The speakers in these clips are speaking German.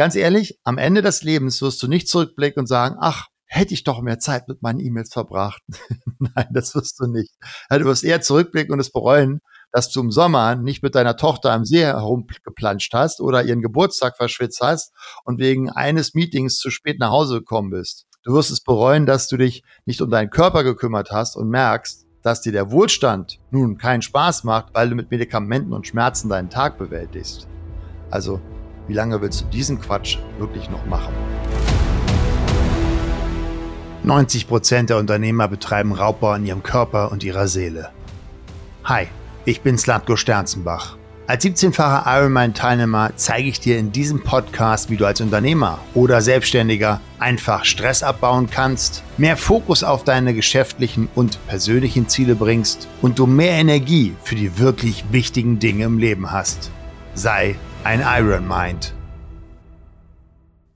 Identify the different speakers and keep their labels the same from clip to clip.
Speaker 1: ganz ehrlich, am Ende des Lebens wirst du nicht zurückblicken und sagen, ach, hätte ich doch mehr Zeit mit meinen E-Mails verbracht. Nein, das wirst du nicht. Du wirst eher zurückblicken und es bereuen, dass du im Sommer nicht mit deiner Tochter am See herumgeplanscht hast oder ihren Geburtstag verschwitzt hast und wegen eines Meetings zu spät nach Hause gekommen bist. Du wirst es bereuen, dass du dich nicht um deinen Körper gekümmert hast und merkst, dass dir der Wohlstand nun keinen Spaß macht, weil du mit Medikamenten und Schmerzen deinen Tag bewältigst. Also, wie lange willst du diesen Quatsch wirklich noch machen? 90 Prozent der Unternehmer betreiben Raubbau an ihrem Körper und ihrer Seele. Hi, ich bin Slatko Sternzenbach. Als 17-facher Ironman-Teilnehmer zeige ich dir in diesem Podcast, wie du als Unternehmer oder Selbstständiger einfach Stress abbauen kannst, mehr Fokus auf deine geschäftlichen und persönlichen Ziele bringst und du mehr Energie für die wirklich wichtigen Dinge im Leben hast. Sei ein Iron Mind.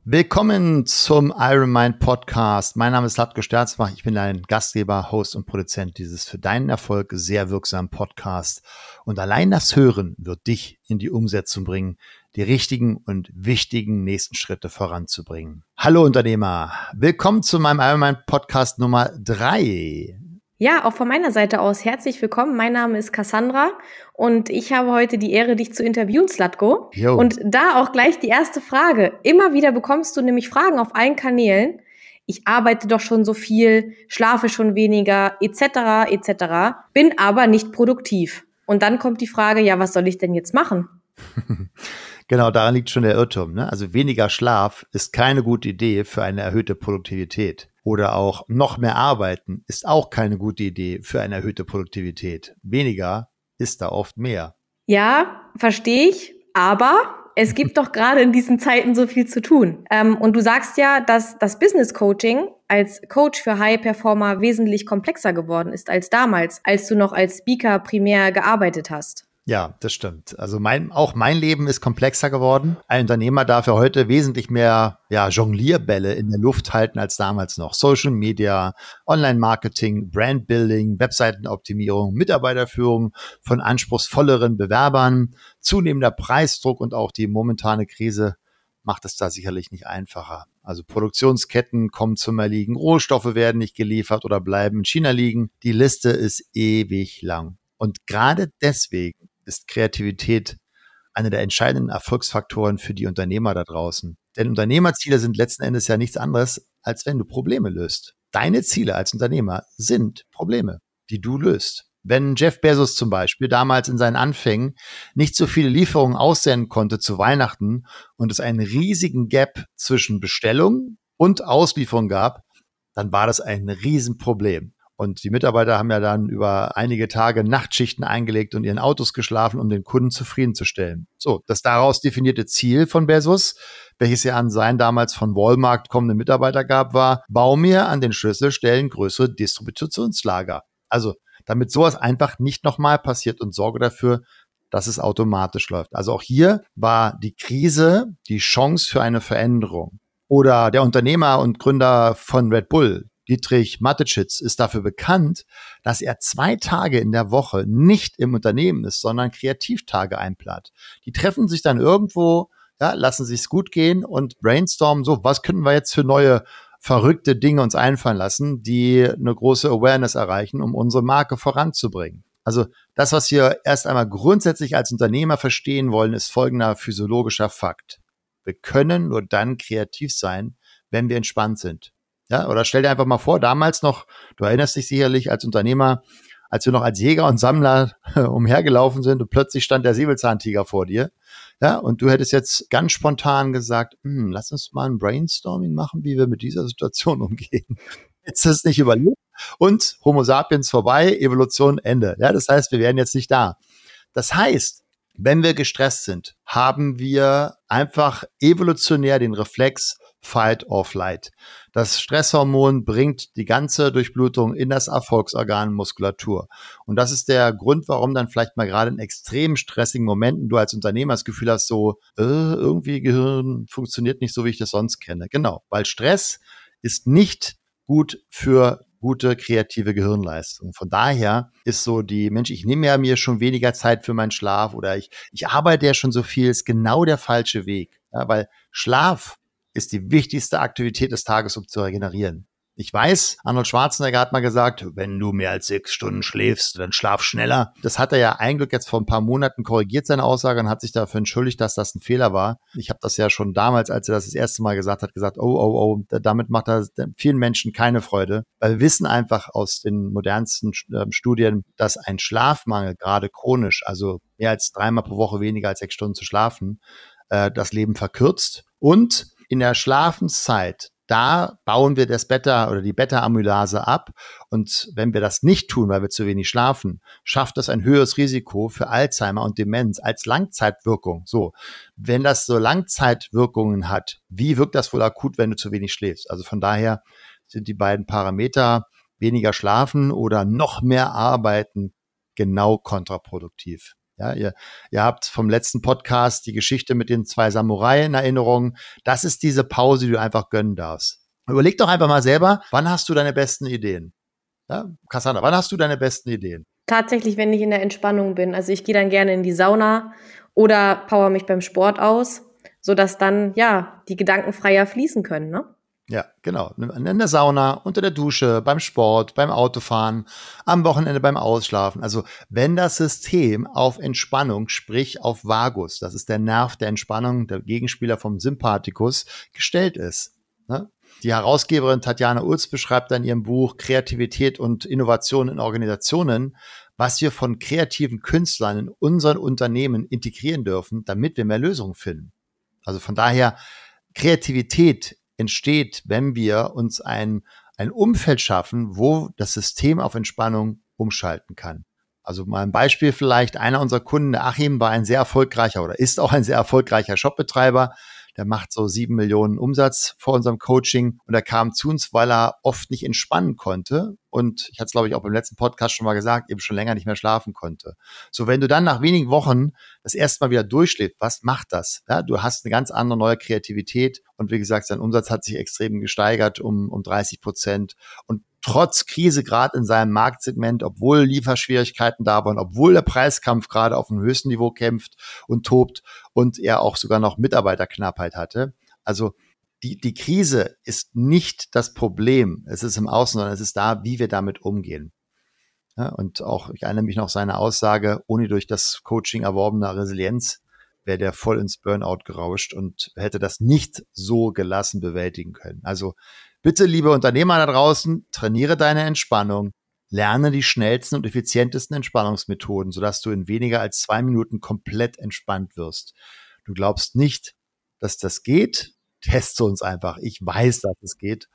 Speaker 1: Willkommen zum Iron Mind Podcast. Mein Name ist Latko Sterzbach. Ich bin dein Gastgeber, Host und Produzent dieses für deinen Erfolg sehr wirksamen Podcasts. Und allein das Hören wird dich in die Umsetzung bringen, die richtigen und wichtigen nächsten Schritte voranzubringen. Hallo Unternehmer. Willkommen zu meinem Iron Mind Podcast Nummer drei.
Speaker 2: Ja, auch von meiner Seite aus herzlich willkommen. Mein Name ist Cassandra und ich habe heute die Ehre, dich zu interviewen, Slatko. Jo. Und da auch gleich die erste Frage. Immer wieder bekommst du nämlich Fragen auf allen Kanälen. Ich arbeite doch schon so viel, schlafe schon weniger, etc., etc., bin aber nicht produktiv. Und dann kommt die Frage, ja, was soll ich denn jetzt machen?
Speaker 1: Genau, daran liegt schon der Irrtum. Ne? Also weniger Schlaf ist keine gute Idee für eine erhöhte Produktivität. Oder auch noch mehr arbeiten ist auch keine gute Idee für eine erhöhte Produktivität. Weniger ist da oft mehr.
Speaker 2: Ja, verstehe ich. Aber es gibt doch gerade in diesen Zeiten so viel zu tun. Ähm, und du sagst ja, dass das Business Coaching als Coach für High Performer wesentlich komplexer geworden ist als damals, als du noch als Speaker primär gearbeitet hast.
Speaker 1: Ja, das stimmt. Also mein, auch mein Leben ist komplexer geworden. Ein Unternehmer darf ja heute wesentlich mehr ja, Jonglierbälle in der Luft halten als damals noch. Social Media, Online-Marketing, Brandbuilding, Webseitenoptimierung, Mitarbeiterführung von anspruchsvolleren Bewerbern, zunehmender Preisdruck und auch die momentane Krise macht es da sicherlich nicht einfacher. Also Produktionsketten kommen zum Erliegen, Rohstoffe werden nicht geliefert oder bleiben in China liegen. Die Liste ist ewig lang. Und gerade deswegen ist Kreativität einer der entscheidenden Erfolgsfaktoren für die Unternehmer da draußen. Denn Unternehmerziele sind letzten Endes ja nichts anderes, als wenn du Probleme löst. Deine Ziele als Unternehmer sind Probleme, die du löst. Wenn Jeff Bezos zum Beispiel damals in seinen Anfängen nicht so viele Lieferungen aussenden konnte zu Weihnachten und es einen riesigen Gap zwischen Bestellung und Auslieferung gab, dann war das ein Riesenproblem. Und die Mitarbeiter haben ja dann über einige Tage Nachtschichten eingelegt und ihren Autos geschlafen, um den Kunden zufriedenzustellen. So, das daraus definierte Ziel von Bezos, welches ja an seinen damals von Walmart kommenden Mitarbeiter gab, war, bau mir an den Schlüsselstellen größere Distributionslager. Also, damit sowas einfach nicht nochmal passiert und sorge dafür, dass es automatisch läuft. Also auch hier war die Krise die Chance für eine Veränderung. Oder der Unternehmer und Gründer von Red Bull, Dietrich Mateschitz ist dafür bekannt, dass er zwei Tage in der Woche nicht im Unternehmen ist, sondern Kreativtage einplant. Die treffen sich dann irgendwo, ja, lassen sich's gut gehen und brainstormen so, was können wir jetzt für neue verrückte Dinge uns einfallen lassen, die eine große Awareness erreichen, um unsere Marke voranzubringen. Also das, was wir erst einmal grundsätzlich als Unternehmer verstehen wollen, ist folgender physiologischer Fakt. Wir können nur dann kreativ sein, wenn wir entspannt sind. Ja, oder stell dir einfach mal vor, damals noch, du erinnerst dich sicherlich als Unternehmer, als wir noch als Jäger und Sammler umhergelaufen sind und plötzlich stand der Säbelzahntiger vor dir. Ja, und du hättest jetzt ganz spontan gesagt, hm, lass uns mal ein Brainstorming machen, wie wir mit dieser Situation umgehen. Jetzt ist es nicht überlebt. Und Homo sapiens vorbei, Evolution Ende. Ja, das heißt, wir wären jetzt nicht da. Das heißt, wenn wir gestresst sind, haben wir einfach evolutionär den Reflex Fight or Flight. Das Stresshormon bringt die ganze Durchblutung in das Erfolgsorgan Muskulatur. Und das ist der Grund, warum dann vielleicht mal gerade in extrem stressigen Momenten du als Unternehmer das Gefühl hast, so äh, irgendwie Gehirn funktioniert nicht so, wie ich das sonst kenne. Genau, weil Stress ist nicht gut für gute kreative Gehirnleistung. Von daher ist so die, Mensch, ich nehme ja mir schon weniger Zeit für meinen Schlaf oder ich, ich arbeite ja schon so viel, ist genau der falsche Weg. Ja, weil Schlaf ist die wichtigste Aktivität des Tages, um zu regenerieren. Ich weiß, Arnold Schwarzenegger hat mal gesagt, wenn du mehr als sechs Stunden schläfst, dann schlaf schneller. Das hat er ja eigentlich jetzt vor ein paar Monaten korrigiert, seine Aussage, und hat sich dafür entschuldigt, dass das ein Fehler war. Ich habe das ja schon damals, als er das das erste Mal gesagt hat, gesagt, oh, oh, oh, damit macht er vielen Menschen keine Freude. Weil wir wissen einfach aus den modernsten ähm, Studien, dass ein Schlafmangel, gerade chronisch, also mehr als dreimal pro Woche weniger als sechs Stunden zu schlafen, äh, das Leben verkürzt. Und in der Schlafenszeit da bauen wir das Beta oder die Beta-Amylase ab. Und wenn wir das nicht tun, weil wir zu wenig schlafen, schafft das ein höheres Risiko für Alzheimer und Demenz als Langzeitwirkung. So, wenn das so Langzeitwirkungen hat, wie wirkt das wohl akut, wenn du zu wenig schläfst? Also von daher sind die beiden Parameter weniger schlafen oder noch mehr arbeiten genau kontraproduktiv. Ja, ihr, ihr habt vom letzten Podcast die Geschichte mit den zwei Samurai in Erinnerung. Das ist diese Pause, die du einfach gönnen darfst. Überleg doch einfach mal selber, wann hast du deine besten Ideen? Ja, Cassandra, wann hast du deine besten Ideen?
Speaker 2: Tatsächlich, wenn ich in der Entspannung bin. Also ich gehe dann gerne in die Sauna oder power mich beim Sport aus, sodass dann ja die Gedanken freier fließen können. Ne?
Speaker 1: Ja, genau. In der Sauna, unter der Dusche, beim Sport, beim Autofahren, am Wochenende beim Ausschlafen. Also wenn das System auf Entspannung, sprich auf Vagus, das ist der Nerv der Entspannung, der Gegenspieler vom Sympathikus, gestellt ist. Ne? Die Herausgeberin Tatjana Ulz beschreibt in ihrem Buch Kreativität und Innovation in Organisationen, was wir von kreativen Künstlern in unseren Unternehmen integrieren dürfen, damit wir mehr Lösungen finden. Also von daher, Kreativität entsteht, wenn wir uns ein, ein Umfeld schaffen, wo das System auf Entspannung umschalten kann. Also mal ein Beispiel vielleicht, einer unserer Kunden, der Achim, war ein sehr erfolgreicher oder ist auch ein sehr erfolgreicher Shopbetreiber, der macht so sieben Millionen Umsatz vor unserem Coaching und er kam zu uns, weil er oft nicht entspannen konnte. Und ich hatte es, glaube ich, auch beim letzten Podcast schon mal gesagt, eben schon länger nicht mehr schlafen konnte. So, wenn du dann nach wenigen Wochen das erste Mal wieder durchschläfst, was macht das? Ja, du hast eine ganz andere neue Kreativität und wie gesagt, sein Umsatz hat sich extrem gesteigert um, um 30 Prozent. Und trotz Krise gerade in seinem Marktsegment, obwohl Lieferschwierigkeiten da waren, obwohl der Preiskampf gerade auf dem höchsten Niveau kämpft und tobt und er auch sogar noch Mitarbeiterknappheit hatte. Also die, die Krise ist nicht das Problem. Es ist im Außen, sondern es ist da, wie wir damit umgehen. Ja, und auch, ich erinnere mich noch seine Aussage, ohne durch das Coaching erworbene Resilienz wäre der voll ins Burnout gerauscht und hätte das nicht so gelassen bewältigen können. Also Bitte, liebe Unternehmer da draußen, trainiere deine Entspannung, lerne die schnellsten und effizientesten Entspannungsmethoden, sodass du in weniger als zwei Minuten komplett entspannt wirst. Du glaubst nicht, dass das geht? Teste uns einfach. Ich weiß, dass es geht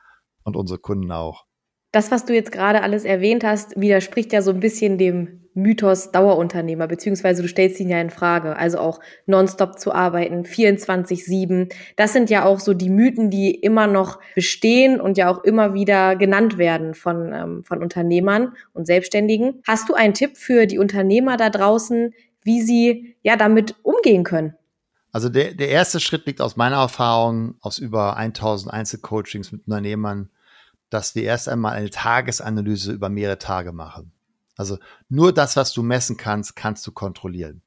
Speaker 1: und unsere Kunden auch.
Speaker 2: Das, was du jetzt gerade alles erwähnt hast, widerspricht ja so ein bisschen dem Mythos Dauerunternehmer, beziehungsweise du stellst ihn ja in Frage. Also auch nonstop zu arbeiten, 24-7. Das sind ja auch so die Mythen, die immer noch bestehen und ja auch immer wieder genannt werden von, ähm, von Unternehmern und Selbstständigen. Hast du einen Tipp für die Unternehmer da draußen, wie sie ja damit umgehen können?
Speaker 1: Also der, der erste Schritt liegt aus meiner Erfahrung aus über 1000 Einzelcoachings mit Unternehmern dass wir erst einmal eine Tagesanalyse über mehrere Tage machen. Also nur das, was du messen kannst, kannst du kontrollieren.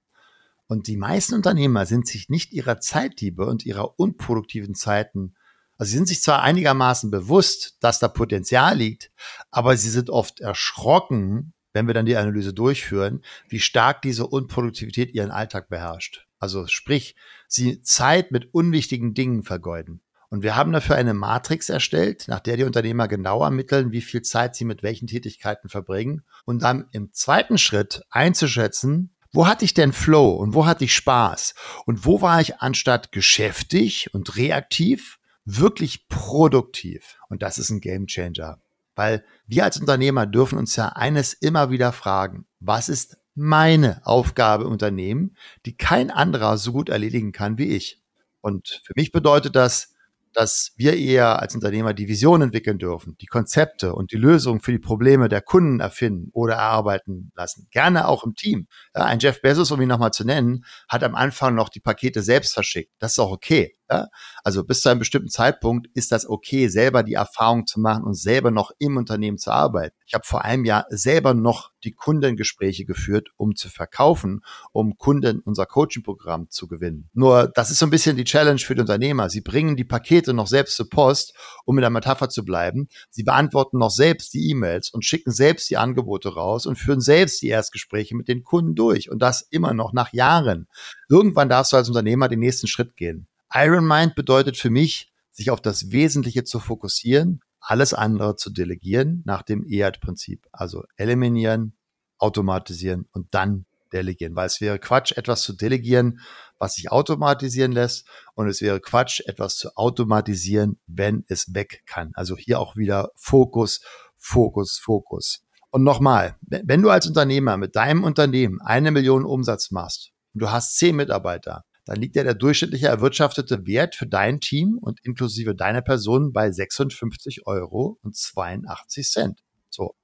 Speaker 1: Und die meisten Unternehmer sind sich nicht ihrer Zeitliebe und ihrer unproduktiven Zeiten, also sie sind sich zwar einigermaßen bewusst, dass da Potenzial liegt, aber sie sind oft erschrocken, wenn wir dann die Analyse durchführen, wie stark diese Unproduktivität ihren Alltag beherrscht. Also sprich, sie Zeit mit unwichtigen Dingen vergeuden. Und wir haben dafür eine Matrix erstellt, nach der die Unternehmer genau ermitteln, wie viel Zeit sie mit welchen Tätigkeiten verbringen. Und dann im zweiten Schritt einzuschätzen, wo hatte ich denn Flow und wo hatte ich Spaß? Und wo war ich anstatt geschäftig und reaktiv wirklich produktiv? Und das ist ein Game Changer. Weil wir als Unternehmer dürfen uns ja eines immer wieder fragen, was ist meine Aufgabe im Unternehmen, die kein anderer so gut erledigen kann wie ich? Und für mich bedeutet das, dass wir eher als Unternehmer die Vision entwickeln dürfen, die Konzepte und die Lösungen für die Probleme der Kunden erfinden oder erarbeiten lassen. Gerne auch im Team. Ja, ein Jeff Bezos, um ihn nochmal zu nennen, hat am Anfang noch die Pakete selbst verschickt. Das ist auch okay. Ja? Also bis zu einem bestimmten Zeitpunkt ist das okay, selber die Erfahrung zu machen und selber noch im Unternehmen zu arbeiten. Ich habe vor einem Jahr selber noch die Kundengespräche geführt, um zu verkaufen, um Kunden unser Coaching-Programm zu gewinnen. Nur das ist so ein bisschen die Challenge für die Unternehmer. Sie bringen die Pakete noch selbst zur Post, um in der Metapher zu bleiben. Sie beantworten noch selbst die E-Mails und schicken selbst die Angebote raus und führen selbst die Erstgespräche mit den Kunden durch. Und das immer noch nach Jahren. Irgendwann darfst du als Unternehmer den nächsten Schritt gehen. Iron Mind bedeutet für mich, sich auf das Wesentliche zu fokussieren, alles andere zu delegieren nach dem EAT-Prinzip. Also eliminieren, automatisieren und dann delegieren. Weil es wäre Quatsch, etwas zu delegieren, was sich automatisieren lässt. Und es wäre Quatsch, etwas zu automatisieren, wenn es weg kann. Also hier auch wieder Fokus, Fokus, Fokus. Und nochmal, wenn du als Unternehmer mit deinem Unternehmen eine Million Umsatz machst und du hast zehn Mitarbeiter, dann liegt ja der durchschnittliche erwirtschaftete Wert für dein Team und inklusive deiner Person bei 56 Euro und 82 Cent. So.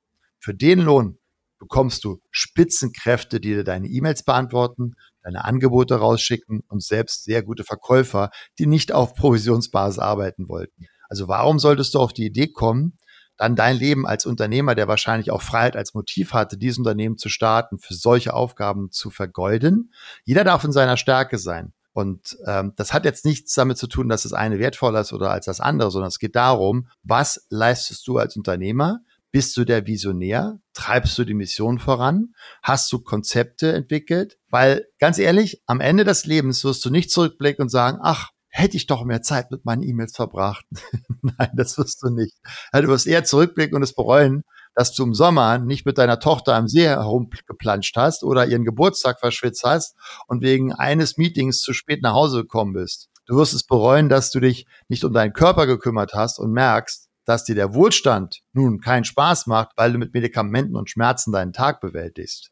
Speaker 1: Für den Lohn bekommst du Spitzenkräfte, die dir deine E-Mails beantworten, deine Angebote rausschicken und selbst sehr gute Verkäufer, die nicht auf Provisionsbasis arbeiten wollten. Also warum solltest du auf die Idee kommen, dann dein Leben als Unternehmer, der wahrscheinlich auch Freiheit als Motiv hatte, dieses Unternehmen zu starten, für solche Aufgaben zu vergeuden. Jeder darf in seiner Stärke sein. Und ähm, das hat jetzt nichts damit zu tun, dass das eine wertvoller ist oder als das andere, sondern es geht darum, was leistest du als Unternehmer? Bist du der Visionär? Treibst du die Mission voran? Hast du Konzepte entwickelt? Weil ganz ehrlich, am Ende des Lebens wirst du nicht zurückblicken und sagen, ach, hätte ich doch mehr Zeit mit meinen E-Mails verbracht. Nein, das wirst du nicht. Du wirst eher zurückblicken und es bereuen, dass du im Sommer nicht mit deiner Tochter am See herumgeplanscht hast oder ihren Geburtstag verschwitzt hast und wegen eines Meetings zu spät nach Hause gekommen bist. Du wirst es bereuen, dass du dich nicht um deinen Körper gekümmert hast und merkst, dass dir der Wohlstand nun keinen Spaß macht, weil du mit Medikamenten und Schmerzen deinen Tag bewältigst.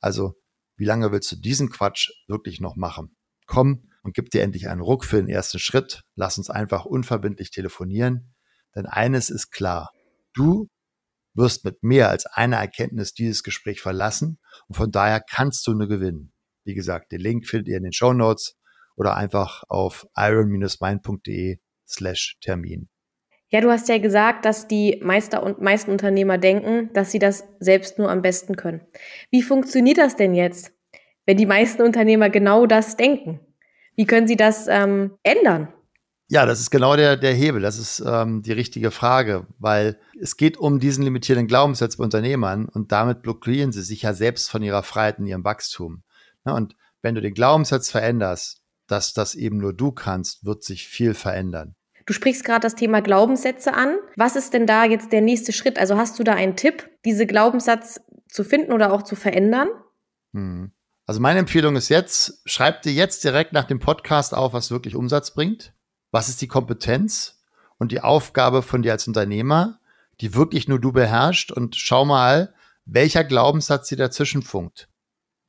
Speaker 1: Also, wie lange willst du diesen Quatsch wirklich noch machen? Komm, und gib dir endlich einen Ruck für den ersten Schritt. Lass uns einfach unverbindlich telefonieren. Denn eines ist klar. Du wirst mit mehr als einer Erkenntnis dieses Gespräch verlassen und von daher kannst du nur gewinnen. Wie gesagt, den Link findet ihr in den Show Notes oder einfach auf iron-mind.de slash Termin.
Speaker 2: Ja, du hast ja gesagt, dass die Meister und meisten Unternehmer denken, dass sie das selbst nur am besten können. Wie funktioniert das denn jetzt, wenn die meisten Unternehmer genau das denken? Wie können Sie das ähm, ändern?
Speaker 1: Ja, das ist genau der, der Hebel. Das ist ähm, die richtige Frage, weil es geht um diesen limitierenden Glaubenssatz bei Unternehmern und damit blockieren sie sich ja selbst von ihrer Freiheit und ihrem Wachstum. Ja, und wenn du den Glaubenssatz veränderst, dass das eben nur du kannst, wird sich viel verändern.
Speaker 2: Du sprichst gerade das Thema Glaubenssätze an. Was ist denn da jetzt der nächste Schritt? Also hast du da einen Tipp, diese Glaubenssatz zu finden oder auch zu verändern?
Speaker 1: Hm. Also meine Empfehlung ist jetzt, schreib dir jetzt direkt nach dem Podcast auf, was wirklich Umsatz bringt. Was ist die Kompetenz und die Aufgabe von dir als Unternehmer, die wirklich nur du beherrscht und schau mal, welcher Glaubenssatz dir dazwischen funkt.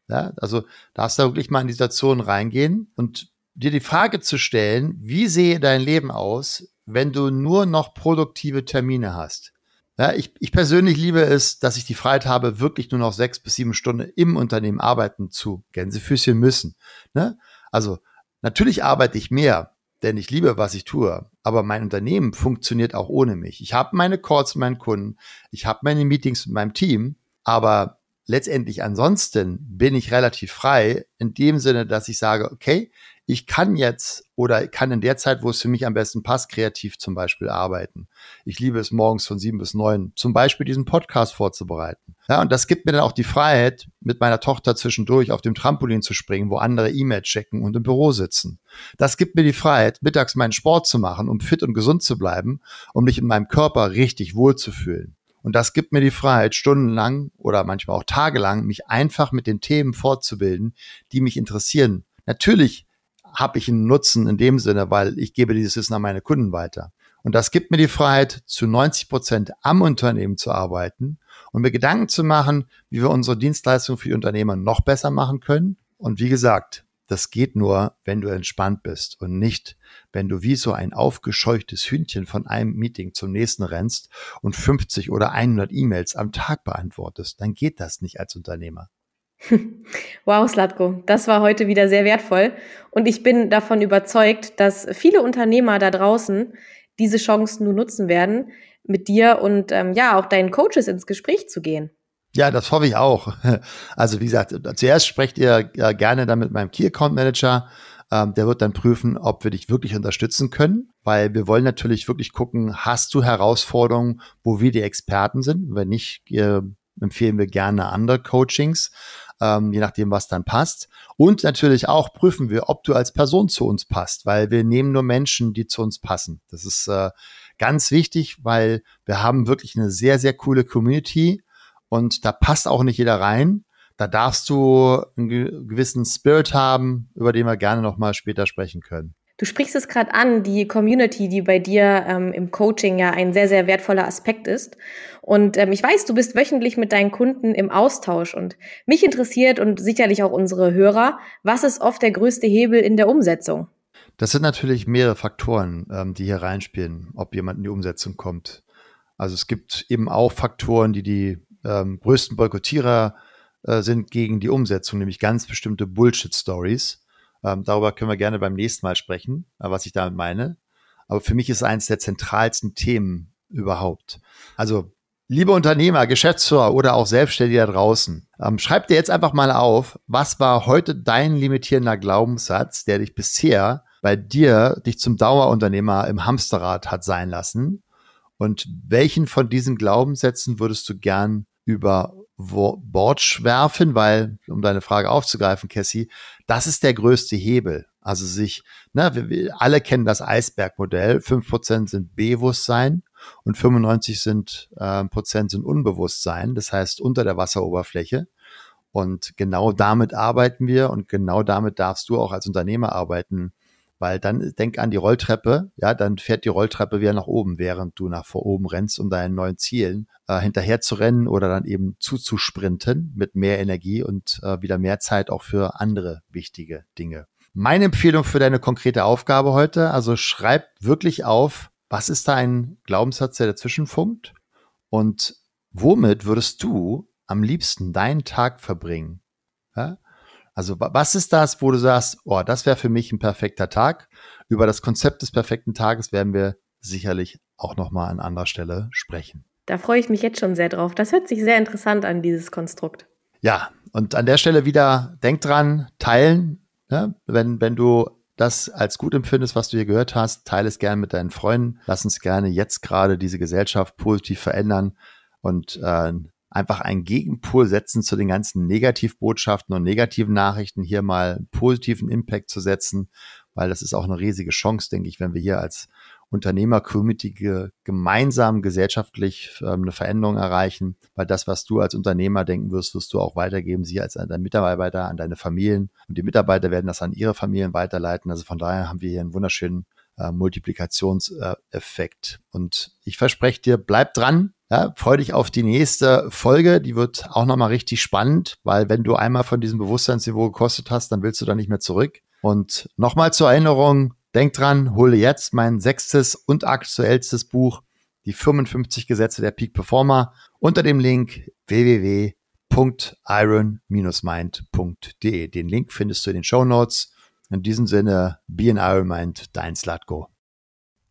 Speaker 1: Ja, also darfst du wirklich mal in die Situation reingehen und dir die Frage zu stellen, wie sehe dein Leben aus, wenn du nur noch produktive Termine hast? Ja, ich, ich persönlich liebe es, dass ich die Freiheit habe, wirklich nur noch sechs bis sieben Stunden im Unternehmen arbeiten zu Gänsefüßchen müssen. Ne? Also natürlich arbeite ich mehr, denn ich liebe, was ich tue. Aber mein Unternehmen funktioniert auch ohne mich. Ich habe meine Calls mit meinen Kunden, ich habe meine Meetings mit meinem Team, aber letztendlich ansonsten bin ich relativ frei in dem Sinne, dass ich sage, okay, ich kann jetzt oder kann in der Zeit, wo es für mich am besten passt, kreativ zum Beispiel arbeiten. Ich liebe es morgens von sieben bis neun, zum Beispiel diesen Podcast vorzubereiten. Ja, und das gibt mir dann auch die Freiheit, mit meiner Tochter zwischendurch auf dem Trampolin zu springen, wo andere E-Mails checken und im Büro sitzen. Das gibt mir die Freiheit, mittags meinen Sport zu machen, um fit und gesund zu bleiben, um mich in meinem Körper richtig wohlzufühlen. Und das gibt mir die Freiheit, stundenlang oder manchmal auch tagelang mich einfach mit den Themen fortzubilden, die mich interessieren. Natürlich habe ich einen Nutzen in dem Sinne, weil ich gebe dieses Wissen an meine Kunden weiter. Und das gibt mir die Freiheit, zu 90 Prozent am Unternehmen zu arbeiten und mir Gedanken zu machen, wie wir unsere Dienstleistung für die Unternehmer noch besser machen können. Und wie gesagt, das geht nur, wenn du entspannt bist und nicht, wenn du wie so ein aufgescheuchtes Hündchen von einem Meeting zum nächsten rennst und 50 oder 100 E-Mails am Tag beantwortest. Dann geht das nicht als Unternehmer.
Speaker 2: Wow, Slatko, das war heute wieder sehr wertvoll. Und ich bin davon überzeugt, dass viele Unternehmer da draußen diese Chancen nur nutzen werden, mit dir und ähm, ja, auch deinen Coaches ins Gespräch zu gehen.
Speaker 1: Ja, das hoffe ich auch. Also wie gesagt, zuerst sprecht ihr ja gerne dann mit meinem Key Account Manager. Ähm, der wird dann prüfen, ob wir dich wirklich unterstützen können, weil wir wollen natürlich wirklich gucken, hast du Herausforderungen, wo wir die Experten sind? Wenn nicht, äh, empfehlen wir gerne andere Coachings, ähm, je nachdem, was dann passt. Und natürlich auch prüfen wir, ob du als Person zu uns passt, weil wir nehmen nur Menschen, die zu uns passen. Das ist äh, ganz wichtig, weil wir haben wirklich eine sehr, sehr coole Community und da passt auch nicht jeder rein. Da darfst du einen gewissen Spirit haben, über den wir gerne nochmal später sprechen können.
Speaker 2: Du sprichst es gerade an, die Community, die bei dir ähm, im Coaching ja ein sehr, sehr wertvoller Aspekt ist. Und ähm, ich weiß, du bist wöchentlich mit deinen Kunden im Austausch. Und mich interessiert und sicherlich auch unsere Hörer, was ist oft der größte Hebel in der Umsetzung?
Speaker 1: Das sind natürlich mehrere Faktoren, ähm, die hier reinspielen, ob jemand in die Umsetzung kommt. Also es gibt eben auch Faktoren, die die ähm, größten Boykottierer äh, sind gegen die Umsetzung, nämlich ganz bestimmte Bullshit-Stories. Ähm, darüber können wir gerne beim nächsten Mal sprechen, äh, was ich damit meine. Aber für mich ist es eines der zentralsten Themen überhaupt. Also, liebe Unternehmer, Geschäftsführer oder auch Selbstständige da draußen, ähm, schreib dir jetzt einfach mal auf, was war heute dein limitierender Glaubenssatz, der dich bisher bei dir dich zum Dauerunternehmer im Hamsterrad hat sein lassen? Und welchen von diesen Glaubenssätzen würdest du gern über Bord schwerfen, weil, um deine Frage aufzugreifen, Cassie, das ist der größte Hebel. Also sich, ne, wir, wir alle kennen das Eisbergmodell. Fünf Prozent sind Bewusstsein und 95 sind, äh, Prozent sind Unbewusstsein, das heißt unter der Wasseroberfläche. Und genau damit arbeiten wir und genau damit darfst du auch als Unternehmer arbeiten, weil dann denk an die Rolltreppe, ja, dann fährt die Rolltreppe wieder nach oben, während du nach vor oben rennst, um deinen neuen Zielen äh, hinterher zu rennen oder dann eben zuzusprinten mit mehr Energie und äh, wieder mehr Zeit auch für andere wichtige Dinge. Meine Empfehlung für deine konkrete Aufgabe heute, also schreib wirklich auf, was ist dein Glaubenssatz, der dazwischen funkt und womit würdest du am liebsten deinen Tag verbringen? Ja? Also was ist das, wo du sagst, oh, das wäre für mich ein perfekter Tag? Über das Konzept des perfekten Tages werden wir sicherlich auch noch mal an anderer Stelle sprechen.
Speaker 2: Da freue ich mich jetzt schon sehr drauf. Das hört sich sehr interessant an, dieses Konstrukt.
Speaker 1: Ja, und an der Stelle wieder, denk dran, teilen. Ne? Wenn, wenn du das als gut empfindest, was du hier gehört hast, teile es gerne mit deinen Freunden. Lass uns gerne jetzt gerade diese Gesellschaft positiv verändern und äh, einfach einen Gegenpol setzen zu den ganzen Negativbotschaften und negativen Nachrichten, hier mal einen positiven Impact zu setzen, weil das ist auch eine riesige Chance, denke ich, wenn wir hier als Unternehmer-Community gemeinsam gesellschaftlich ähm, eine Veränderung erreichen, weil das, was du als Unternehmer denken wirst, wirst du auch weitergeben, sie als dein Mitarbeiter, an deine Familien und die Mitarbeiter werden das an ihre Familien weiterleiten. Also von daher haben wir hier einen wunderschönen äh, Multiplikationseffekt. Und ich verspreche dir, bleib dran, ja, freu dich auf die nächste Folge. Die wird auch nochmal richtig spannend, weil wenn du einmal von diesem Bewusstseinsniveau gekostet hast, dann willst du da nicht mehr zurück. Und nochmal zur Erinnerung, denk dran, hole jetzt mein sechstes und aktuellstes Buch, die 55 Gesetze der Peak Performer, unter dem Link www.iron-mind.de. Den Link findest du in den Show Notes. In diesem Sinne, be an Iron Mind, dein Slatko.